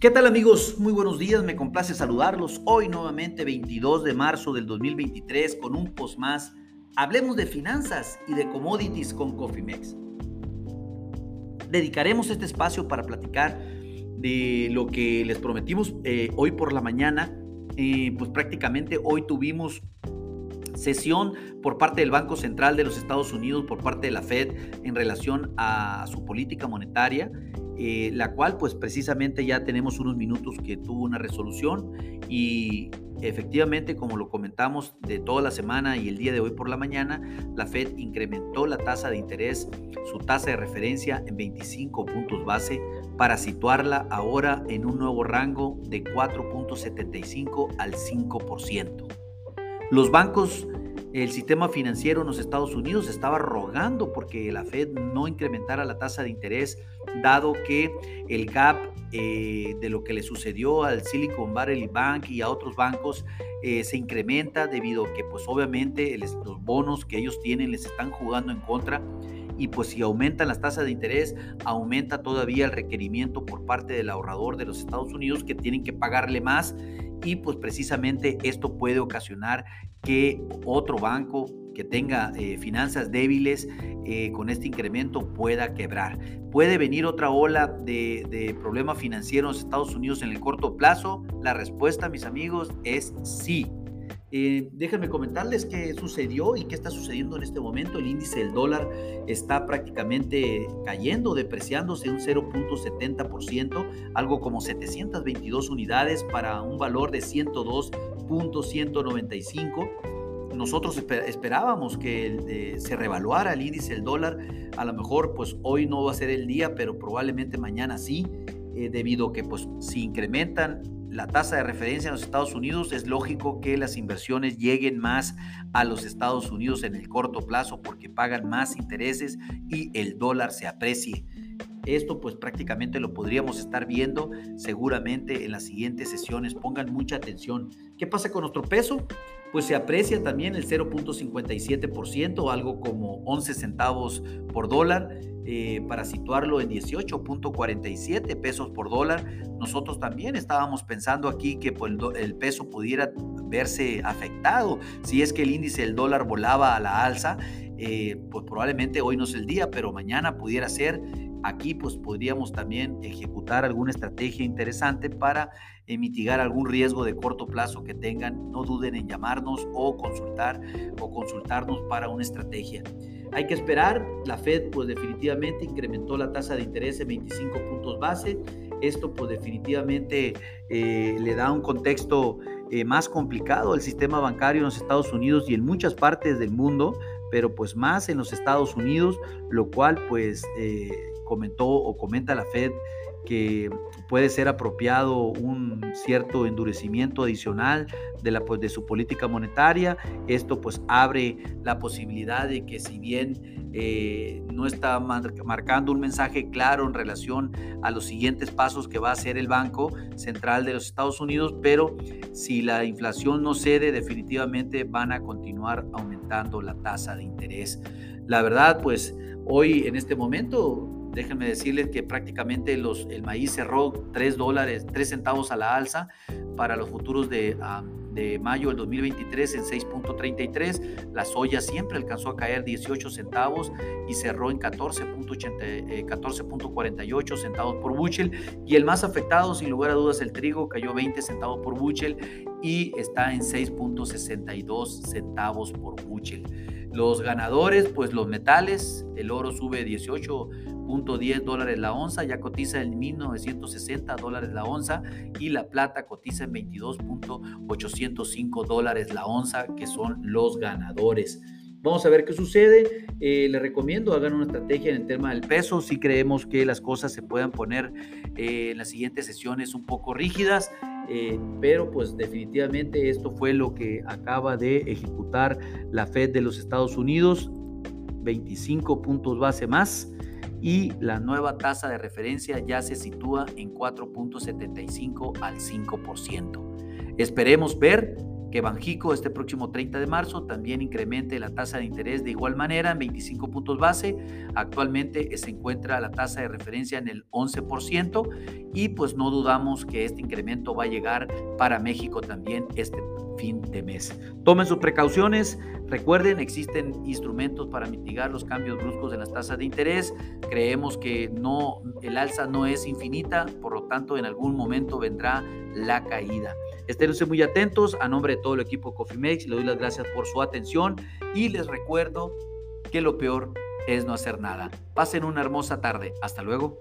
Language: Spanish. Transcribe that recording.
¿Qué tal amigos? Muy buenos días, me complace saludarlos. Hoy nuevamente 22 de marzo del 2023 con un post más. Hablemos de finanzas y de commodities con Cofimex. Dedicaremos este espacio para platicar de lo que les prometimos eh, hoy por la mañana. Eh, pues prácticamente hoy tuvimos sesión por parte del Banco Central de los Estados Unidos, por parte de la Fed, en relación a su política monetaria. Eh, la cual pues precisamente ya tenemos unos minutos que tuvo una resolución y efectivamente como lo comentamos de toda la semana y el día de hoy por la mañana, la Fed incrementó la tasa de interés, su tasa de referencia en 25 puntos base para situarla ahora en un nuevo rango de 4.75 al 5%. Los bancos el sistema financiero en los Estados Unidos estaba rogando porque la Fed no incrementara la tasa de interés, dado que el gap eh, de lo que le sucedió al Silicon Valley Bank y a otros bancos eh, se incrementa debido a que pues obviamente los bonos que ellos tienen les están jugando en contra. Y pues si aumentan las tasas de interés, aumenta todavía el requerimiento por parte del ahorrador de los Estados Unidos que tienen que pagarle más y pues precisamente esto puede ocasionar que otro banco que tenga eh, finanzas débiles eh, con este incremento pueda quebrar. ¿Puede venir otra ola de, de problema financiero en Estados Unidos en el corto plazo? La respuesta, mis amigos, es sí. Eh, déjenme comentarles qué sucedió y qué está sucediendo en este momento. El índice del dólar está prácticamente cayendo, depreciándose un 0.70%, algo como 722 unidades para un valor de 102.195 nosotros esperábamos que eh, se revaluara el índice del dólar. A lo mejor, pues hoy no va a ser el día, pero probablemente mañana sí, eh, debido a que, pues, si incrementan la tasa de referencia en los Estados Unidos, es lógico que las inversiones lleguen más a los Estados Unidos en el corto plazo porque pagan más intereses y el dólar se aprecie. Esto pues prácticamente lo podríamos estar viendo seguramente en las siguientes sesiones. Pongan mucha atención. ¿Qué pasa con nuestro peso? Pues se aprecia también el 0.57%, algo como 11 centavos por dólar. Eh, para situarlo en 18.47 pesos por dólar. Nosotros también estábamos pensando aquí que pues, el peso pudiera verse afectado si es que el índice del dólar volaba a la alza. Eh, pues probablemente hoy no es el día, pero mañana pudiera ser. Aquí pues podríamos también ejecutar alguna estrategia interesante para eh, mitigar algún riesgo de corto plazo que tengan. No duden en llamarnos o consultar o consultarnos para una estrategia. Hay que esperar, la Fed pues definitivamente incrementó la tasa de interés en 25 puntos base, esto pues definitivamente eh, le da un contexto eh, más complicado al sistema bancario en los Estados Unidos y en muchas partes del mundo, pero pues más en los Estados Unidos, lo cual pues eh, comentó o comenta la Fed que puede ser apropiado un cierto endurecimiento adicional de, la, pues, de su política monetaria. Esto pues abre la posibilidad de que si bien eh, no está marcando un mensaje claro en relación a los siguientes pasos que va a hacer el Banco Central de los Estados Unidos, pero si la inflación no cede, definitivamente van a continuar aumentando la tasa de interés. La verdad, pues hoy en este momento déjenme decirles que prácticamente los, el maíz cerró 3 dólares, 3 centavos a la alza para los futuros de, de mayo del 2023 en 6.33. La soya siempre alcanzó a caer 18 centavos y cerró en 14.48 eh, centavos por bushel. Y el más afectado, sin lugar a dudas, el trigo cayó 20 centavos por bushel y está en 6.62 centavos por bushel. Los ganadores, pues los metales, el oro sube 18.10 dólares la onza, ya cotiza en 1960 dólares la onza y la plata cotiza en 22.805 dólares la onza, que son los ganadores. Vamos a ver qué sucede. Eh, les recomiendo hagan una estrategia en el tema del peso. Si creemos que las cosas se puedan poner eh, en las siguientes sesiones un poco rígidas. Eh, pero pues definitivamente esto fue lo que acaba de ejecutar la Fed de los Estados Unidos, 25 puntos base más y la nueva tasa de referencia ya se sitúa en 4.75 al 5%. Esperemos ver que Banjico este próximo 30 de marzo también incremente la tasa de interés de igual manera en 25 puntos base. Actualmente se encuentra la tasa de referencia en el 11% y pues no dudamos que este incremento va a llegar para México también este fin de mes. Tomen sus precauciones, recuerden, existen instrumentos para mitigar los cambios bruscos en las tasas de interés. Creemos que no el alza no es infinita, por lo tanto en algún momento vendrá la caída. Estén muy atentos. A nombre de todo el equipo Cofimex, le doy las gracias por su atención y les recuerdo que lo peor es no hacer nada. Pasen una hermosa tarde. Hasta luego.